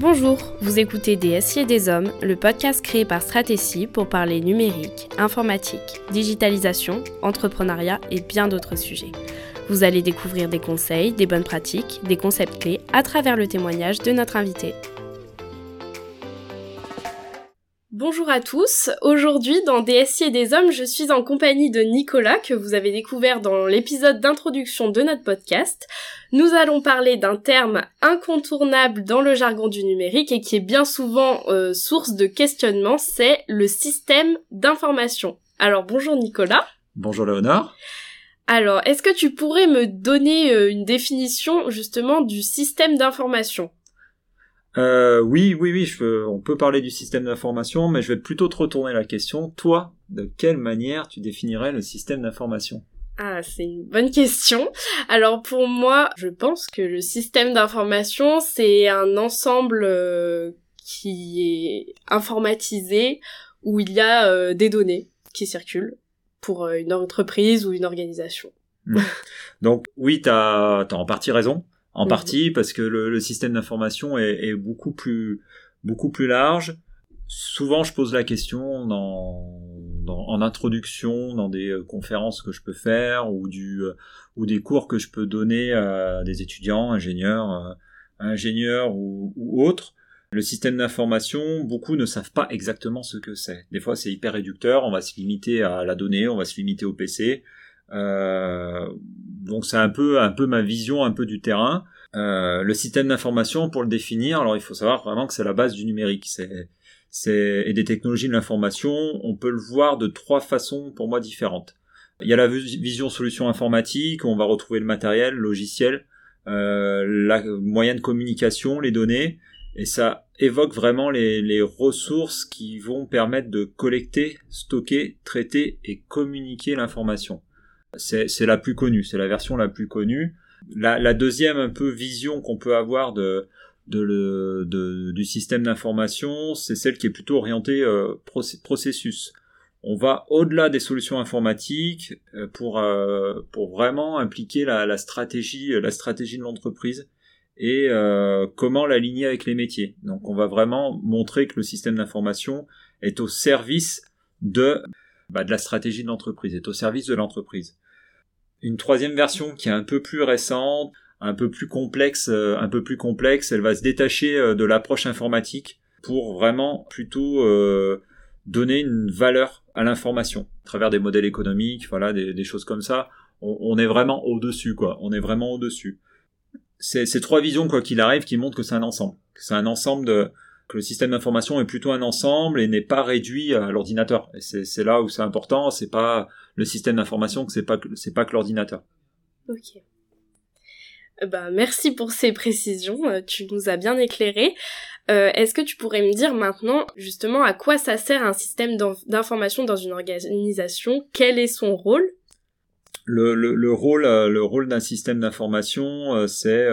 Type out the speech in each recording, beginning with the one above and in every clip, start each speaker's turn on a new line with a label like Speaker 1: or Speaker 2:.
Speaker 1: Bonjour, vous écoutez Des et des Hommes, le podcast créé par Stratégie pour parler numérique, informatique, digitalisation, entrepreneuriat et bien d'autres sujets. Vous allez découvrir des conseils, des bonnes pratiques, des concepts clés à travers le témoignage de notre invité. Bonjour à tous. Aujourd'hui, dans DSI et des hommes, je suis en compagnie de Nicolas, que vous avez découvert dans l'épisode d'introduction de notre podcast. Nous allons parler d'un terme incontournable dans le jargon du numérique et qui est bien souvent euh, source de questionnement, c'est le système d'information. Alors bonjour Nicolas.
Speaker 2: Bonjour Léonard.
Speaker 1: Alors, est-ce que tu pourrais me donner euh, une définition justement du système d'information?
Speaker 2: Euh, oui, oui, oui, je on peut parler du système d'information, mais je vais plutôt te retourner la question. Toi, de quelle manière tu définirais le système d'information?
Speaker 1: Ah, c'est une bonne question. Alors pour moi, je pense que le système d'information, c'est un ensemble euh, qui est informatisé où il y a euh, des données qui circulent pour euh, une entreprise ou une organisation.
Speaker 2: Hmm. Donc oui, tu as, en partie raison en partie parce que le, système d'information est, beaucoup plus beaucoup plus large. Souvent, je pose la question dans, en introduction, dans des euh, conférences que je peux faire ou du euh, ou des cours que je peux donner à des étudiants, ingénieurs, euh, ingénieurs ou, ou autres. Le système d'information, beaucoup ne savent pas exactement ce que c'est. Des fois, c'est hyper réducteur. On va se limiter à la donnée, on va se limiter au PC. Euh, donc c'est un peu un peu ma vision un peu du terrain. Euh, le système d'information pour le définir, alors il faut savoir vraiment que c'est la base du numérique, c'est et des technologies de l'information, on peut le voir de trois façons pour moi différentes. Il y a la vision solution informatique, où on va retrouver le matériel, le logiciel, euh, la moyen de communication, les données, et ça évoque vraiment les ressources qui vont permettre de collecter, stocker, traiter et communiquer l'information c'est la plus connue, c'est la version la plus connue. La, deuxième un peu vision qu'on peut avoir de, de le, du système d'information, c'est celle qui est plutôt orientée euh, processus. On va au-delà des solutions informatiques euh, pour, euh, pour vraiment impliquer la, la, stratégie, la stratégie de l'entreprise et euh, comment l'aligner avec les métiers. Donc on va vraiment montrer que le système d'information est au service de, bah, de la stratégie de l'entreprise, est au service de l'entreprise une troisième version qui est un peu plus récente, un peu plus complexe, euh, un peu plus complexe. Elle va se détacher euh, de l'approche informatique pour vraiment plutôt euh, donner une valeur à l'information à travers des modèles économiques, voilà, des, choses comme ça. On, est vraiment au-dessus, quoi. On est vraiment au-dessus. C'est ces trois visions, quoi qu'il arrive, qui montrent que c'est un ensemble. C'est un ensemble de que le système d'information est plutôt un ensemble et n'est pas réduit à l'ordinateur. Et c'est là où c'est important. C'est pas le système d'information que c'est pas c'est pas que l'ordinateur.
Speaker 1: Ok. Euh, bah, merci pour ces précisions, euh, tu nous as bien éclairé. Euh, Est-ce que tu pourrais me dire maintenant justement à quoi ça sert un système d'information dans une organisation? Quel est son rôle?
Speaker 2: Le, le, le, rôle, euh, le rôle d'un système d'information, c'est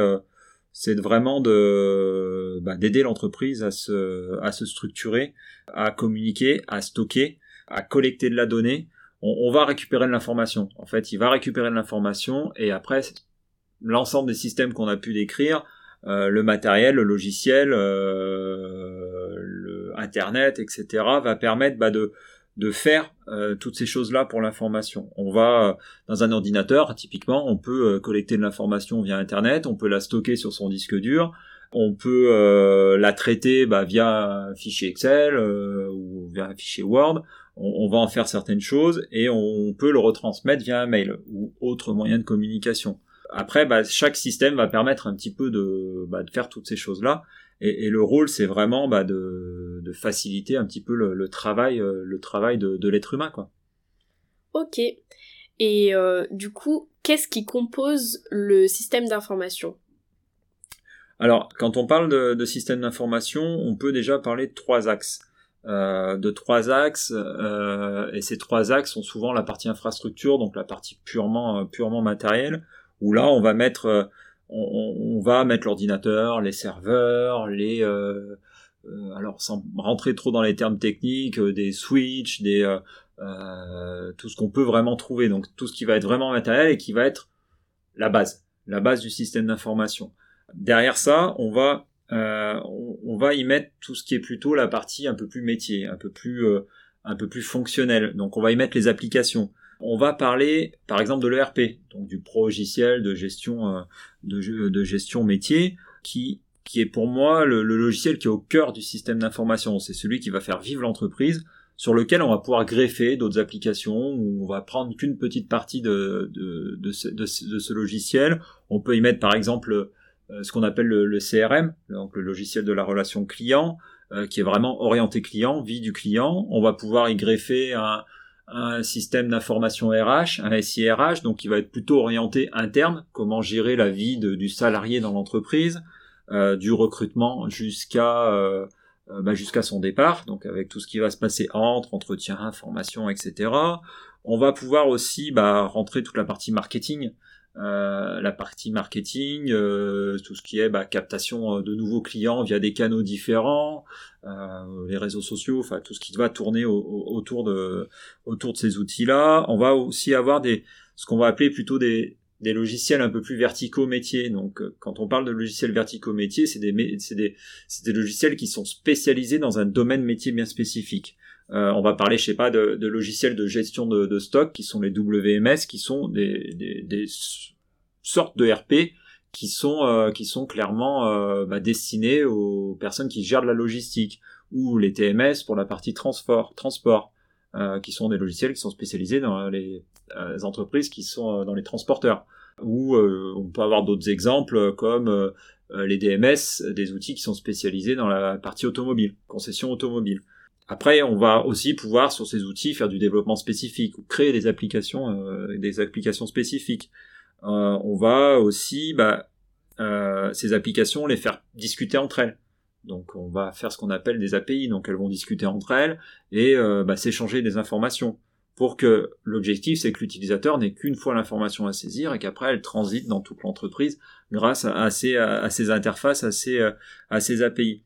Speaker 2: c'est vraiment de bah, d'aider l'entreprise à se à se structurer, à communiquer, à stocker, à collecter de la donnée on, va récupérer de l'information. En fait, il va récupérer de l'information et après, l'ensemble des systèmes qu'on a pu décrire, euh, le matériel, le logiciel, euh, le Internet, etc., va permettre bah, de, de faire euh, toutes ces choses-là pour l'information. On va dans un ordinateur, typiquement, on peut collecter de l'information via Internet, on peut la stocker sur son disque dur, on peut la traiter bah, via un fichier Excel ou via un fichier Word on, va en faire certaines choses et on peut le retransmettre via un mail ou autre moyen de communication. Après, bah, chaque système va permettre un petit peu de, bah, faire toutes ces choses-là. Et, le rôle, c'est vraiment bah, de, faciliter un petit peu le, travail, le travail euh, de, l'être humain, quoi.
Speaker 1: Ok. Et euh, du coup, qu'est-ce qui compose le système d'information?
Speaker 2: Alors, quand on parle de, de système d'information, on peut déjà parler de trois axes. Euh, de trois axes euh, et ces trois axes sont souvent la partie infrastructure donc la partie purement euh, purement matérielle où là on va mettre on, va mettre l'ordinateur les serveurs les alors sans rentrer trop dans les termes techniques des switches des tout ce qu'on peut vraiment trouver donc tout ce qui va être vraiment matériel et qui va être la base la base du système d'information derrière ça on va on, va y mettre tout ce qui est plutôt la partie un peu plus métier, un peu plus un peu plus fonctionnelle. Donc on va y mettre les applications. On va parler par exemple de l'ERP, donc du logiciel de gestion de, de gestion métier qui qui est pour moi le, logiciel qui est au cœur du système d'information. C'est celui qui va faire vivre l'entreprise, sur lequel on va pouvoir greffer d'autres applications, où on va prendre qu'une petite partie de, de, ce, logiciel. On peut y mettre par exemple euh, ce qu'on appelle le, CRM, donc le logiciel de la relation client, euh, qui est vraiment orienté client, vie du client. On va pouvoir y greffer un, un système d'information RH, un SIRH, donc qui va être plutôt orienté interne, comment gérer la vie du salarié dans l'entreprise. Euh, du recrutement jusqu'à euh, euh, bah, jusqu'à son départ, donc avec tout ce qui va se passer entre entretien, formation, etc. On va pouvoir aussi bah, rentrer toute la partie marketing, euh, la partie marketing, tout ce qui est bah, captation de nouveaux clients via des canaux différents, euh, les réseaux sociaux, enfin tout ce qui va tourner autour de autour de ces outils-là. On va aussi avoir des ce qu'on va appeler plutôt des des logiciels un peu plus verticaux métiers. Donc, euh, quand on parle de logiciels verticaux métiers, c'est des, des, des, logiciels qui sont spécialisés dans un domaine métier bien spécifique. Euh, on va parler, je sais pas, de, de logiciels de gestion de, de, stock qui sont les WMS, qui sont des, des, des sortes de RP qui sont euh, qui sont clairement euh, bah, destinés aux personnes qui gèrent la logistique ou les TMS pour la partie transport transport euh, qui sont des logiciels qui sont spécialisés dans les euh, entreprises qui sont euh, dans les transporteurs. Ou on peut avoir d'autres exemples comme les DMS, des outils qui sont spécialisés dans la partie automobile, concession automobile. Après, on va aussi pouvoir sur ces outils faire du développement spécifique ou créer des applications, des applications spécifiques. on va aussi bah, ces applications les faire discuter entre elles. Donc on va faire ce qu'on appelle des API, donc elles vont discuter entre elles et euh, bah, s'échanger des informations pour que l'objectif c'est que l'utilisateur n'ait qu'une fois l'information à saisir et qu'après elle transite dans toute l'entreprise grâce à, ces, interfaces, à ces, euh, à ces API.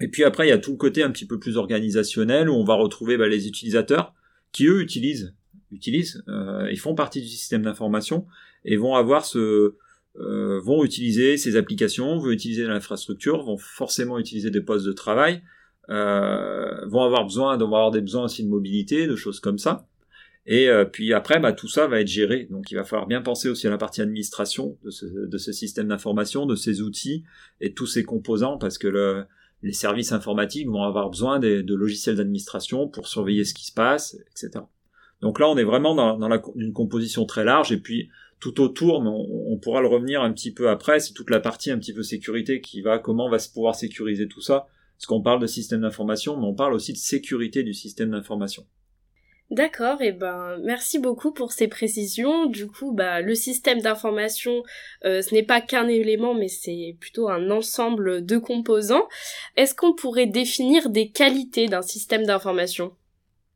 Speaker 2: Et puis après il y a tout le côté un petit peu plus organisationnel où on va retrouver bah, les utilisateurs qui eux utilisent, utilisent, euh, ils font partie du système d'information et vont avoir ce, euh, vont utiliser ces applications, vont utiliser l'infrastructure, vont forcément utiliser des postes de travail, euh, vont avoir besoin d'avoir des besoins aussi de mobilité, de choses comme ça. Et euh, puis après, bah, tout ça va être géré. Donc il va falloir bien penser aussi à la partie administration de ce, de ce système d'information, de ces outils et tous ces composants, parce que le, les services informatiques vont avoir besoin de, logiciels d'administration pour surveiller ce qui se passe, etc. Donc là, on est vraiment dans, dans la, une composition très large. Et puis tout autour, mais on, pourra le revenir un petit peu après, c'est toute la partie un petit peu sécurité qui va, comment on va se pouvoir sécuriser tout ça. Parce qu'on parle de système d'information, mais on parle aussi de sécurité du système d'information.
Speaker 1: D'accord, et ben merci beaucoup pour ces précisions. Du coup, bah le système d'information, euh, ce n'est pas qu'un élément, mais c'est plutôt un ensemble de composants. Est-ce qu'on pourrait définir des qualités d'un système d'information?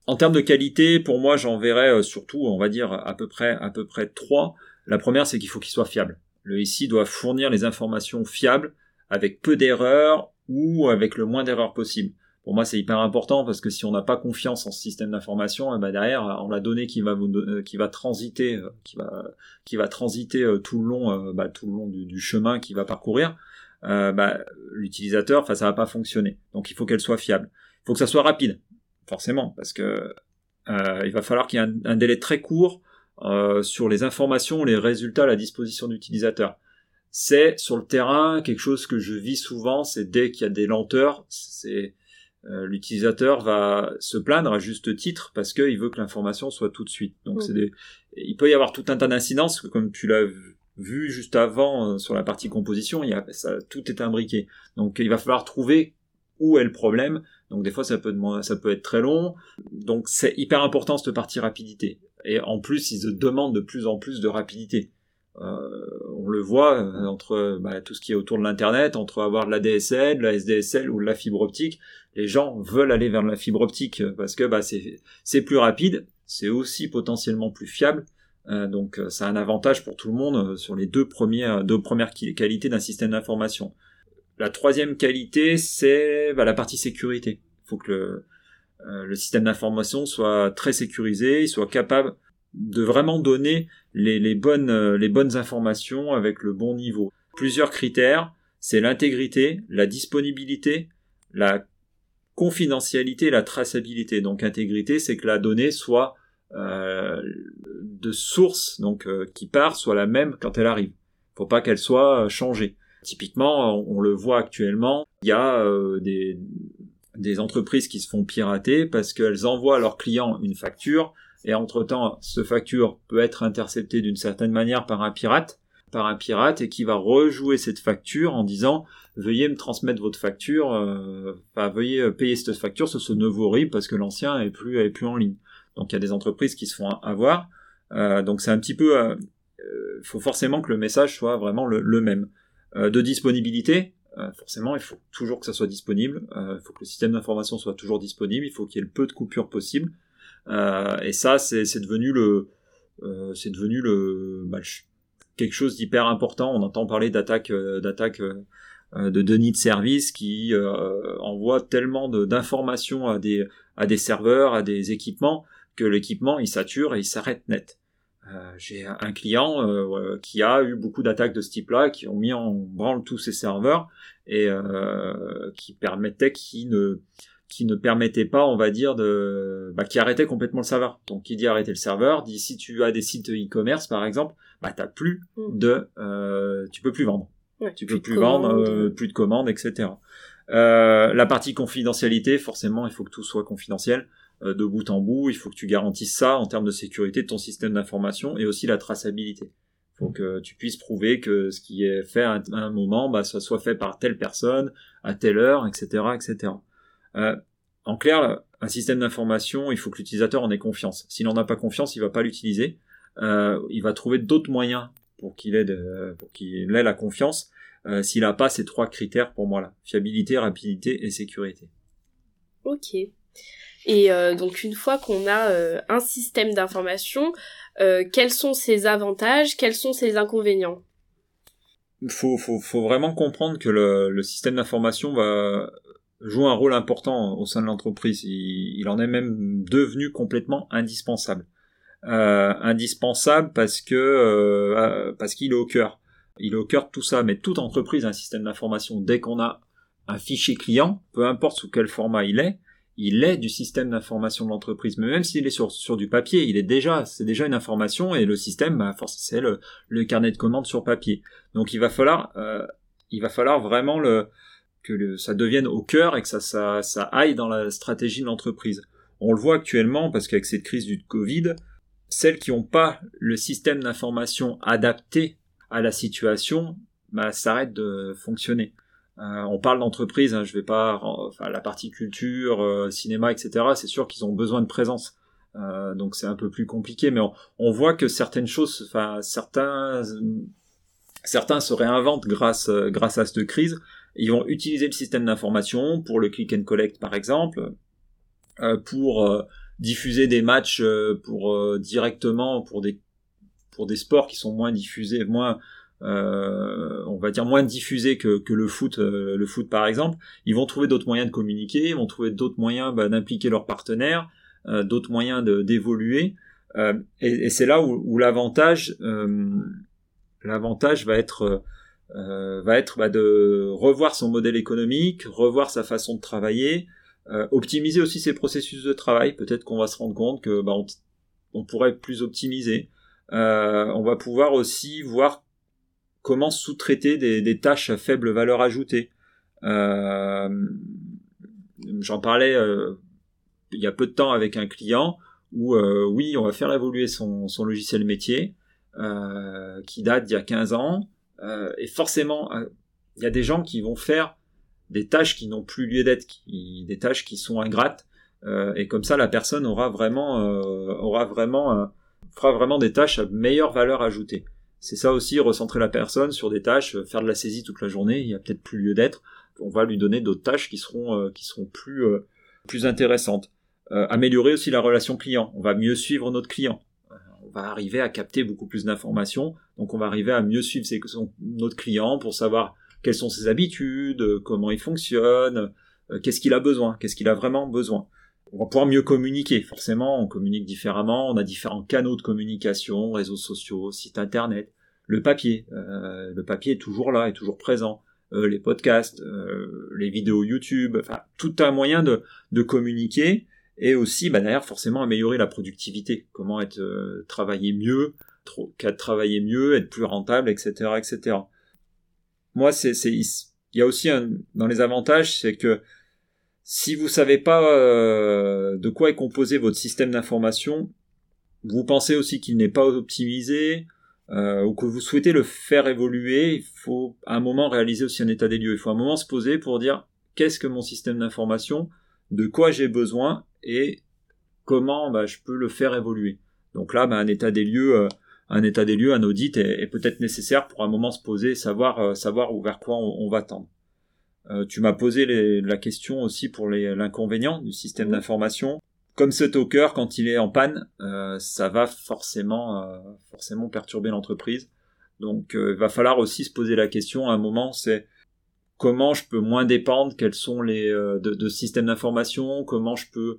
Speaker 2: En termes de qualité, pour moi, j'en verrais euh, surtout, on va dire à peu près à peu près trois. La première, c'est qu'il faut qu'il soit fiable. Le SI doit fournir les informations fiables, avec peu d'erreurs ou avec le moins d'erreurs possible. Pour moi, c'est hyper important parce que si on n'a pas confiance en ce système d'information, eh ben derrière, on la donnée qui va euh, qui va transiter, euh, qui va, qui va transiter euh, tout le long, bah, tout le long du, chemin qu'il va parcourir, bah, l'utilisateur, enfin, ça va pas fonctionner. Donc, il faut qu'elle soit fiable. Il faut que ça soit rapide, forcément, parce que il va falloir qu'il y ait un délai très court euh, sur les informations, les résultats à la disposition d'utilisateurs. C'est sur le terrain quelque chose que je vis souvent, c'est dès qu'il y a des lenteurs, c'est euh, l'utilisateur va se plaindre à juste titre parce qu'il veut que l'information soit tout de suite. Donc c'est des... il peut y avoir tout un tas d'incidences, comme tu l'as vu juste avant euh, sur la partie composition, il y a, ça, tout est imbriqué. Donc il va falloir trouver où est le problème. Donc des fois ça peut ça peut être très long. Donc c'est hyper important cette partie rapidité. Et en plus, ils demandent de plus en plus de rapidité. Euh, on le voit euh, entre bah, tout ce qui est autour de l'internet, entre avoir de la DSL, de la SDSL ou de la fibre optique, les gens veulent aller vers la fibre optique parce que bah, c'est plus rapide, c'est aussi potentiellement plus fiable. Euh, donc ça a un avantage pour tout le monde sur les deux premières deux premières qualités d'un système d'information. La troisième qualité, c'est bah, la partie sécurité. Il faut que le, euh, le système d'information soit très sécurisé, il soit capable de vraiment donner les, bonnes, euh, les bonnes informations avec le bon niveau. Plusieurs critères, c'est l'intégrité, la disponibilité, la confidentialité, la traçabilité. Donc intégrité, c'est que la donnée soit euh, de source, donc euh, qui part, soit la même quand elle arrive. Faut pas qu'elle soit euh, changée. Typiquement, on, le voit actuellement, il y a des, des entreprises qui se font pirater parce qu'elles envoient à leurs clients une facture et entre-temps, ce facture peut être interceptée d'une certaine manière par un pirate par un pirate et qui va rejouer cette facture en disant veuillez me transmettre votre facture, euh, veuillez euh, payer cette facture sur ce nouveau RIB parce que l'ancien est plus plus en ligne. Donc il y a des entreprises qui se font avoir. Euh, donc c'est un petit peu, il euh, faut forcément que le message soit vraiment le, même. de disponibilité, forcément il faut toujours que ça soit disponible. il faut que le système d'information soit toujours disponible. Il faut qu'il y ait le peu de coupures possible. Et ça c'est devenu le c'est devenu le, bah, quelque chose d'hyper important. On entend parler d'attaques euh, d'attaques euh, euh, de denis de service qui envoient tellement d'informations à des à des serveurs, à des équipements que l'équipement il sature et il s'arrête net. J'ai un client qui a eu beaucoup d'attaques de ce type-là, qui ont mis en branle tous ses serveurs et qui permettaient qu'il ne qui ne permettait pas, on va dire, de, bah, qui arrêtait complètement le serveur. Donc, qui dit arrêter le serveur, dit si tu as des sites e-commerce, par exemple, bah, t'as plus mm. de, euh, tu peux plus vendre. tu peux plus, vendre, euh, plus de commandes, etc. Euh, la partie confidentialité, forcément, il faut que tout soit confidentiel euh, de bout en bout. Il faut que tu garantisses ça en termes de sécurité de ton système d'information et aussi la traçabilité. Il faut que tu puisses prouver que ce qui est fait à un moment, bah, ça soit fait par telle personne à telle heure, etc., etc. Euh, en clair, un système d'information, il faut que l'utilisateur en ait confiance. S'il n'en a pas confiance, il va pas l'utiliser. Euh, il va trouver d'autres moyens pour qu'il ait, pour qu'il ait la confiance. Euh, s'il n'a pas ces trois critères pour moi là fiabilité, rapidité et sécurité.
Speaker 1: Ok. Et donc une fois qu'on a un système d'information, quels sont ses avantages, quels sont ses inconvénients?
Speaker 2: Il faut, faut, faut, vraiment comprendre que le, le système d'information va, joue un rôle important au sein de l'entreprise. Il, en est même devenu complètement indispensable. Euh, indispensable parce que euh, parce qu'il est au cœur. Il est au cœur de tout ça. Mais toute entreprise a un système d'information. Dès qu'on a un fichier client, peu importe sous quel format il est, il est du système d'information de l'entreprise. Mais même s'il est sur, sur du papier, il est déjà, c'est déjà une information et le système, bah, c'est le, le carnet de commandes sur papier. Donc il va falloir, euh, il va falloir vraiment le, que ça devienne au cœur et que ça, ça, ça aille dans la stratégie de l'entreprise. On le voit actuellement parce qu'avec cette crise du Covid, celles qui n'ont pas le système d'information adapté à la situation, bah, s'arrêtent de fonctionner. Euh, on parle d'entreprise, hein, je vais pas, enfin la partie culture, euh, cinéma, etc. C'est sûr qu'ils ont besoin de présence, euh, donc c'est un peu plus compliqué. Mais on, on voit que certaines choses, enfin certains, certains se réinventent grâce grâce à cette crise ils vont utiliser le système d'information pour le click and collect par exemple, euh, pour euh, diffuser des matchs euh, pour directement pour des pour des sports qui sont moins diffusés, moins on va dire moins diffusés que, que le foot, le foot par exemple. Ils vont trouver d'autres moyens de communiquer, ils vont trouver d'autres moyens bah, d'impliquer leurs partenaires, d'autres moyens d'évoluer. et, et c'est là où, où l'avantage l'avantage va être euh, va être bah, de revoir son modèle économique, revoir sa façon de travailler, euh, optimiser aussi ses processus de travail. Peut-être qu'on va se rendre compte que bah, on, pourrait plus optimisé. Euh, on va pouvoir aussi voir comment sous-traiter des, tâches à faible valeur ajoutée. J'en parlais il y a peu de temps avec un client où oui, on va faire évoluer son, son logiciel métier qui date d'il y a 15 ans. Euh, et forcément, euh, il y a des gens qui vont faire des tâches qui n'ont plus lieu d'être, des tâches qui sont ingrates, euh, et comme ça, la personne aura vraiment, aura vraiment, fera vraiment des tâches à meilleure valeur ajoutée. C'est ça aussi, recentrer la personne sur des tâches, faire de la saisie toute la journée, il y a peut-être plus lieu d'être. On va lui donner d'autres tâches qui seront, qui seront plus, plus intéressantes. améliorer aussi la relation client. On va mieux suivre notre client va arriver à capter beaucoup plus d'informations. Donc on va arriver à mieux suivre notre client pour savoir quelles sont ses habitudes, comment il fonctionne, euh, qu'est-ce qu'il a besoin, qu'est-ce qu'il a vraiment besoin. On va pouvoir mieux communiquer. Forcément, on communique différemment. On a différents canaux de communication, réseaux sociaux, sites internet. Le papier, euh, le papier est toujours là, est toujours présent. les podcasts, les vidéos YouTube, enfin tout un moyen de communiquer et aussi bah, d'ailleurs forcément améliorer la productivité, comment être travailler mieux, travailler mieux, être plus rentable, etc., etc. Moi, c'est, il y a aussi un, dans les avantages, c'est que si vous savez pas euh, de quoi est composé votre système d'information, vous pensez aussi qu'il n'est pas optimisé, euh, ou que vous souhaitez le faire évoluer, il faut à un moment réaliser aussi un état des lieux. Il faut un moment se poser pour dire qu'est-ce que mon système d'information, de quoi j'ai besoin et comment bah, je peux le faire évoluer. Donc là, bah, un état des lieux, euh, un état des lieux, un audit est, peut-être nécessaire pour un moment se poser, savoir euh, savoir vers quoi on, va tendre. Euh, tu m'as posé la question aussi pour l'inconvénient du système d'information. Comme ce talker, quand il est en panne, ça va forcément forcément perturber l'entreprise. Donc il va falloir aussi se poser la question à un moment, c'est comment je peux moins dépendre, quels sont les de, de systèmes d'information, comment je peux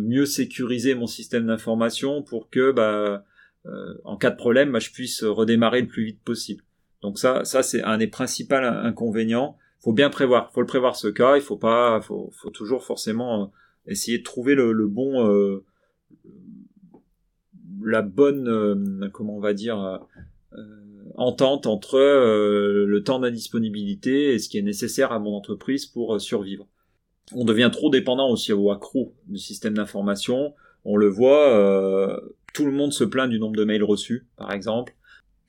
Speaker 2: mieux sécuriser mon système d'information pour que bah euh, en cas de problème, bah, je puisse redémarrer le plus vite possible. Donc ça, ça c'est un des principaux inconvénients. Faut bien prévoir, faut le prévoir ce cas. Il faut pas, faut, faut toujours forcément euh, essayer de trouver le, bon, euh, la bonne, comment on va dire, entente entre le temps d'indisponibilité et ce qui est nécessaire à mon entreprise pour survivre. On devient trop dépendant aussi au accro du système d'information. On le voit, tout le monde se plaint du nombre de mails reçus, par exemple.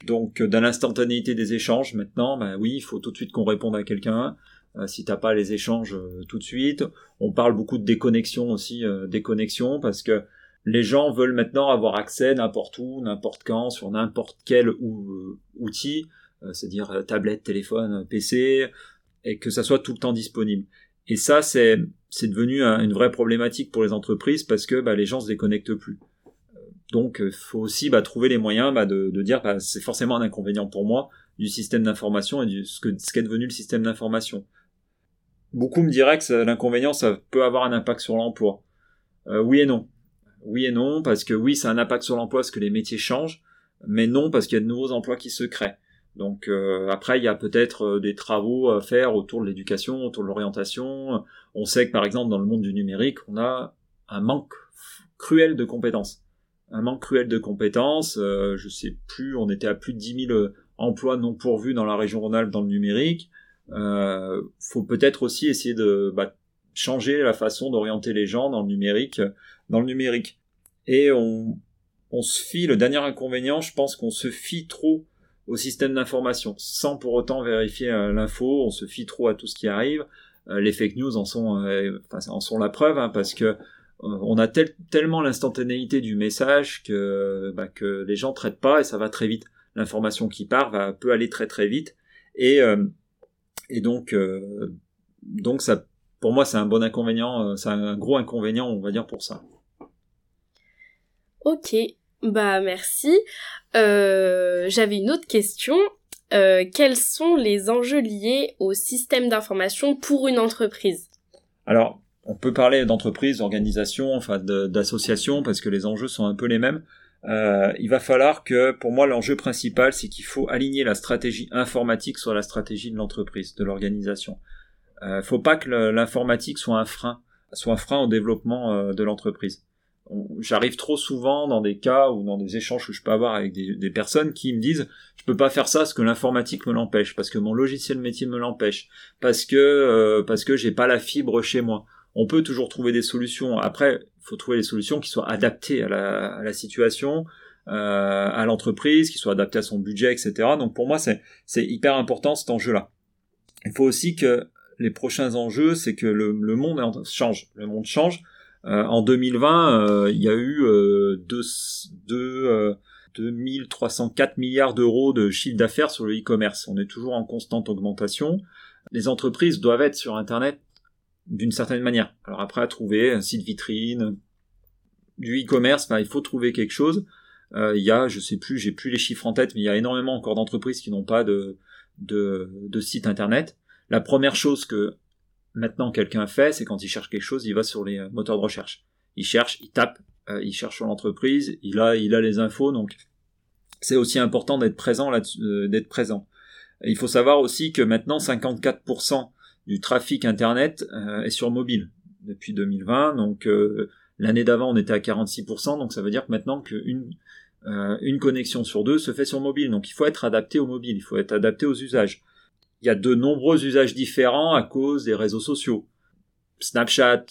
Speaker 2: Donc, euh, dans l'instantanéité des échanges, maintenant, bah oui, il faut tout de suite qu'on réponde à quelqu'un. Euh, si t'as pas les échanges euh, tout de suite, on parle beaucoup de déconnexion aussi, déconnexion, parce que les gens veulent maintenant avoir accès n'importe où, n'importe quand, sur n'importe quel outil, c'est-à-dire tablette, téléphone, PC, et que ça soit tout le temps disponible. Et ça, c'est devenu une vraie problématique pour les entreprises parce que bah, les gens se déconnectent plus. Donc, euh, faut aussi bah, trouver les moyens bah, de, dire bah, c'est forcément un inconvénient pour moi du système d'information et du ce que ce qu'est devenu le système d'information. Beaucoup me diraient que l'inconvénient ça peut avoir un impact sur l'emploi. Euh, oui et non. Oui et non parce que oui, ça a un impact sur l'emploi parce que les métiers changent, mais non parce qu'il y a de nouveaux emplois qui se créent. Donc euh, après, il y a peut-être des travaux à faire autour de l'éducation, autour de l'orientation. On sait que par exemple dans le monde du numérique, on a un manque cruel de compétences un manque cruel de compétences. Euh, je sais plus, on était à plus de 10 000 euh, emplois non pourvus dans la région Rhône-Alpes dans le numérique. Euh, faut peut-être aussi essayer de bah, changer la façon d'orienter les gens dans le numérique, dans le numérique. Et on, se fie, le dernier inconvénient, je pense qu'on se fie trop au système d'information, sans pour autant vérifier euh, l'info, on se fie trop à tout ce qui arrive. les fake news en sont, en sont la preuve, hein, parce que on a tellement l'instantanéité du message que, bah, que les gens traitent pas et ça va très vite. L'information qui part peut aller très très vite et, euh, et donc, euh, donc ça, pour moi c'est un bon inconvénient, euh, c'est un gros inconvénient on va dire pour ça.
Speaker 1: Ok, bah merci. J'avais une autre question. quels sont les enjeux liés au système d'information pour une entreprise?
Speaker 2: Alors, on peut parler d'entreprise, d'organisation, enfin d'association, parce que les enjeux sont un peu les mêmes. Euh, il va falloir que, pour moi, l'enjeu principal, c'est qu'il faut aligner la stratégie informatique sur la stratégie de l'entreprise, de l'organisation. Euh, faut pas que l'informatique soit un frein, soit un frein au développement euh, de l'entreprise. J'arrive trop souvent dans des cas ou dans des échanges que je peux avoir avec des, personnes qui me disent je peux pas faire ça parce que l'informatique me l'empêche, parce que mon logiciel métier me l'empêche, parce que euh, parce que j'ai pas la fibre chez moi on peut toujours trouver des solutions. Après, il faut trouver des solutions qui soient adaptées à la, situation, euh, à l'entreprise, qui soient adaptées à son budget, etc. Donc pour moi, c'est hyper important cet enjeu-là. Il faut aussi que les prochains enjeux, c'est que le, monde change. Le monde change. Euh, en 2020, euh, il y a eu euh, 2304 milliards d'euros de chiffre d'affaires sur le e-commerce. On est toujours en constante augmentation. Les entreprises doivent être sur Internet d'une certaine manière. Alors après, à trouver un site vitrine, du e-commerce, il faut trouver quelque chose. Il y a, je sais plus, j'ai plus les chiffres en tête, mais il y a énormément encore d'entreprises qui n'ont pas de, site internet. La première chose que maintenant quelqu'un fait, c'est quand il cherche quelque chose, il va sur les moteurs de recherche. Il cherche, il tape, euh, il cherche sur l'entreprise, il a, il a les infos, donc c'est aussi important d'être présent là, euh, d'être présent. Il faut savoir aussi que maintenant 54% du trafic internet est sur mobile depuis 2020. Donc l'année d'avant on était à 46%, donc ça veut dire que maintenant qu'une une connexion sur deux se fait sur mobile. Donc il faut être adapté au mobile, il faut être adapté aux usages. Il y a de nombreux usages différents à cause des réseaux sociaux. Snapchat,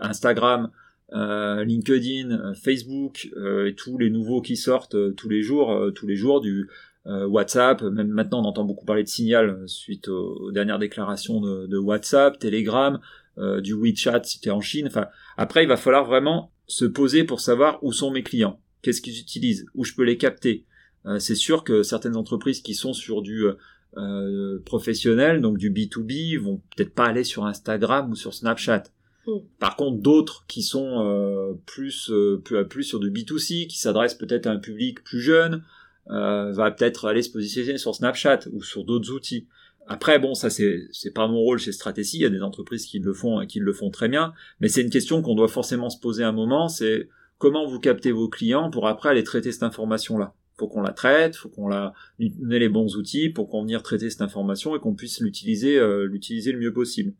Speaker 2: Instagram, euh, LinkedIn, euh, Facebook euh, et tous les nouveaux qui sortent tous les jours, tous les jours du WhatsApp. Même maintenant, on entend beaucoup parler de Signal suite aux, dernières déclarations de, de WhatsApp, Telegram, du WeChat si tu es en Chine. Enfin, après, il va falloir vraiment se poser pour savoir où sont mes clients, qu'est-ce qu'ils utilisent, où je peux les capter. c'est sûr que certaines entreprises qui sont sur du euh, professionnel, donc du B2B, vont peut-être pas aller sur Instagram ou sur Snapchat. Hmm. Par contre, d'autres qui sont euh, plus euh, à plus sur du B2C, qui s'adressent peut-être à un public plus jeune, euh, va peut-être aller se positionner sur Snapchat ou sur d'autres outils. Après, bon, ça c'est c'est pas mon rôle chez Stratégie. Il y a des entreprises qui le font et qui le font très bien, mais c'est une question qu'on doit forcément se poser un moment. C'est comment vous captez vos clients pour après aller traiter cette information-là. Faut qu'on la traite, faut qu'on la les bons outils pour qu'on vienne traiter cette information et qu'on puisse l'utiliser l'utiliser le mieux possible.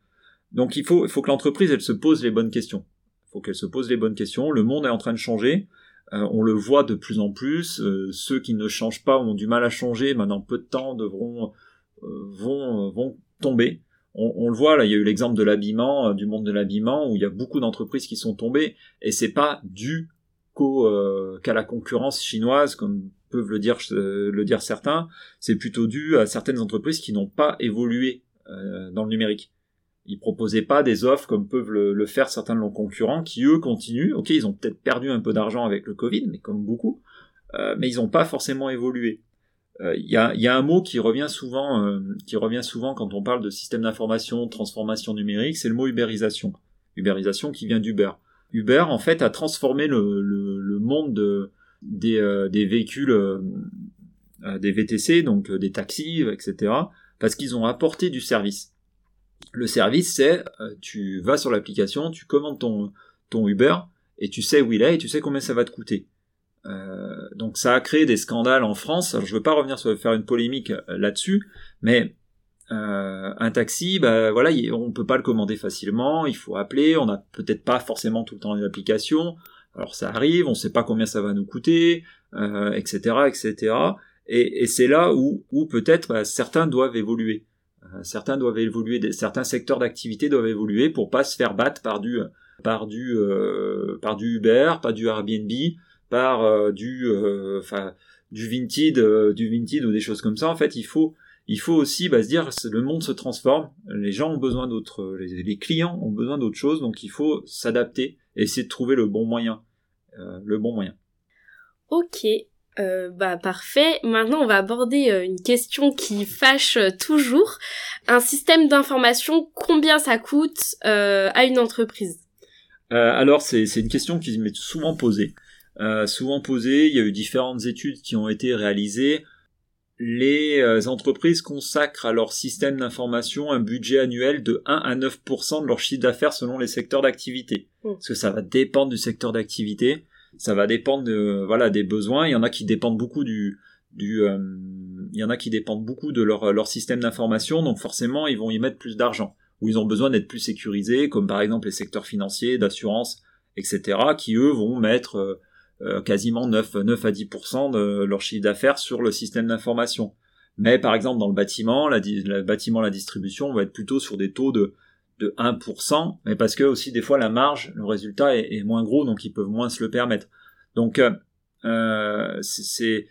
Speaker 2: Donc il faut, il faut que l'entreprise elle se pose les bonnes questions. Il faut qu'elle se pose les bonnes questions. Le monde est en train de changer. Euh, on le voit de plus en plus. Euh, ceux qui ne changent pas ont du mal à changer. Maintenant, peu de temps devront euh, vont vont tomber. On, on, le voit là. Il y a eu l'exemple de l'habillement, du monde de l'habillement, où il y a beaucoup d'entreprises qui sont tombées. Et c'est pas dû qu'à la concurrence chinoise, comme peuvent le dire le dire certains. C'est plutôt dû à certaines entreprises qui n'ont pas évolué dans le numérique ils proposaient pas des offres comme peuvent le, faire certains de leurs concurrents qui eux continuent. Ok, ils ont peut-être perdu un peu d'argent avec le Covid, mais comme beaucoup, euh, mais ils n'ont pas forcément évolué. Euh, il y, a, un mot qui revient souvent, euh, qui revient souvent quand on parle de système d'information, transformation numérique, c'est le mot ubérisation. Ubérisation qui vient d'Uber. Uber en fait a transformé le monde de, des, des véhicules, des VTC, donc des taxis, etc. Parce qu'ils ont apporté du service le service, c'est euh, tu vas sur l'application, tu commandes ton, Uber et tu sais où il est et tu sais combien ça va te coûter. Euh, donc ça a créé des scandales en France. Alors je veux pas revenir sur faire une polémique euh, là-dessus, mais un taxi, bah voilà, on peut pas le commander facilement. Il faut appeler. On n'a peut-être pas forcément tout le temps une application. Alors ça arrive, on sait pas combien ça va nous coûter, etc., etc. Et, c'est là où, où peut-être bah, certains doivent évoluer. Euh, certains doivent évoluer, certains secteurs d'activité doivent évoluer pour pas se faire battre par du par du euh, par du Uber, par du Airbnb, par euh, du enfin du Vinted, du Vinted ou des choses comme ça. En fait, il faut il faut aussi bah, se dire le monde se transforme, les gens ont besoin d'autres, les, clients ont besoin d'autres choses, donc il faut s'adapter et essayer de trouver le bon moyen, le bon moyen.
Speaker 1: Ok, euh, bah parfait. Maintenant, on va aborder euh, une question qui fâche euh, toujours. Un système d'information, combien ça coûte à une entreprise?
Speaker 2: Alors, c'est une question qui m'est souvent posée. souvent posée, il y a eu différentes études qui ont été réalisées. Les entreprises consacrent à leur système d'information un budget annuel de 1 à 9% de leur chiffre d'affaires selon les secteurs d'activité. Mmh. Parce que ça va dépendre du secteur d'activité ça va dépendre de, voilà des besoins. Il y en a qui dépendent beaucoup du du euh, il y en a qui dépendent beaucoup de leur leur système d'information, donc forcément ils vont y mettre plus d'argent ou ils ont besoin d'être plus sécurisés, comme par exemple les secteurs financiers, d'assurance, etc., qui eux vont mettre euh, quasiment 9, 9 à 10% de leur chiffre d'affaires sur le système d'information. Mais par exemple dans le bâtiment, la, le bâtiment, la distribution, on va être plutôt sur des taux de de 1%, mais parce que aussi des fois la marge, le résultat est, moins gros, donc ils peuvent moins se le permettre. Donc euh, euh c'est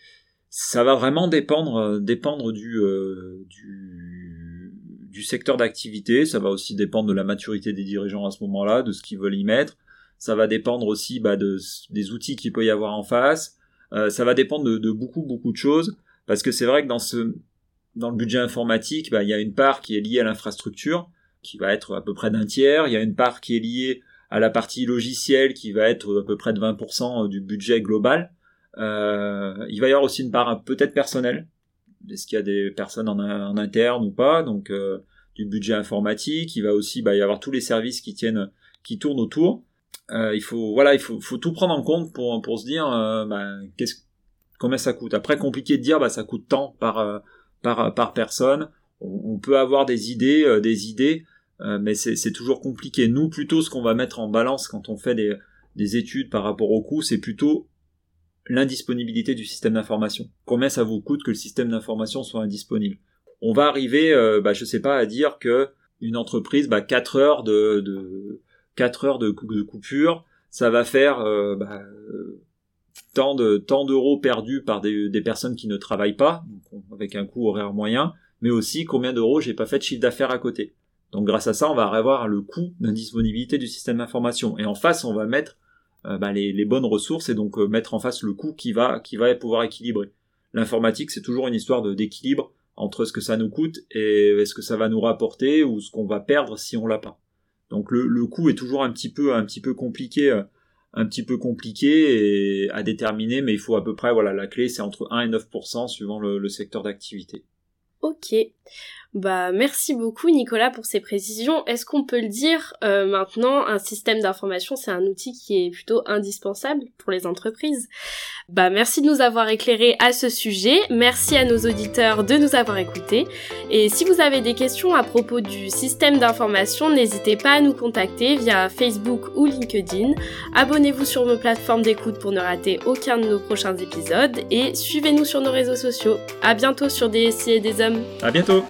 Speaker 2: ça va vraiment dépendre euh, dépendre du euh, du, du secteur d'activité, ça va aussi dépendre de la maturité des dirigeants à ce moment-là, de ce qu'ils veulent y mettre. Ça va dépendre aussi bah, de, des outils qu'il peut y avoir en face. Euh, ça va dépendre de, de, beaucoup beaucoup de choses parce que c'est vrai que dans ce dans le budget informatique, bah, il y a une part qui est liée à l'infrastructure qui va être à peu près d'un tiers. Il y a une part qui est liée à la partie logicielle qui va être à peu près de 20% du budget global. Euh, il va y avoir aussi une part peut-être personnelle. Est-ce qu'il y a des personnes en, interne ou pas? Donc euh, du budget informatique. Il va aussi bah, y avoir tous les services qui tiennent, qui tournent autour. Euh, il faut voilà, il faut, faut, tout prendre en compte pour pour se dire bah, qu'est-ce combien ça coûte. Après compliqué de dire bah ça coûte tant par par, par personne. On, peut avoir des idées, des idées, mais c'est toujours compliqué. Nous, plutôt, ce qu'on va mettre en balance quand on fait des, des études par rapport au coût, c'est plutôt l'indisponibilité du système d'information. Combien ça vous coûte que le système d'information soit indisponible On va arriver, euh, bah, je sais pas, à dire que une entreprise, bah, 4 heures de, de 4 heures de, coupure, ça va faire euh, bah, tant de tant d'euros perdus par des, personnes qui ne travaillent pas, avec un coût horaire moyen, mais aussi combien d'euros j'ai pas fait de chiffre d'affaires à côté. Donc grâce à ça, on va avoir le coût d'indisponibilité du système d'information. Et en face, on va mettre euh, bah, les, bonnes ressources et donc euh, mettre en face le coût qui va qui va pouvoir équilibrer. L'informatique, c'est toujours une histoire d'équilibre entre ce que ça nous coûte et est-ce que ça va nous rapporter ou ce qu'on va perdre si on l'a pas. Donc le, le coût est toujours un petit peu un petit peu compliqué euh, un petit peu compliqué et à déterminer mais il faut à peu près voilà la clé c'est entre 1 et 9% suivant le, le secteur d'activité.
Speaker 1: Ok. Bah merci beaucoup Nicolas pour ces précisions. Est-ce qu'on peut le dire euh, maintenant, un système d'information c'est un outil qui est plutôt indispensable pour les entreprises? Bah merci de nous avoir éclairé à ce sujet. Merci à nos auditeurs de nous avoir écoutés. Et si vous avez des questions à propos du système d'information, n'hésitez pas à nous contacter via Facebook ou LinkedIn. Abonnez-vous sur nos plateformes d'écoute pour ne rater aucun de nos prochains épisodes et suivez-nous sur nos réseaux sociaux. À bientôt sur DSI et des hommes.
Speaker 2: À bientôt.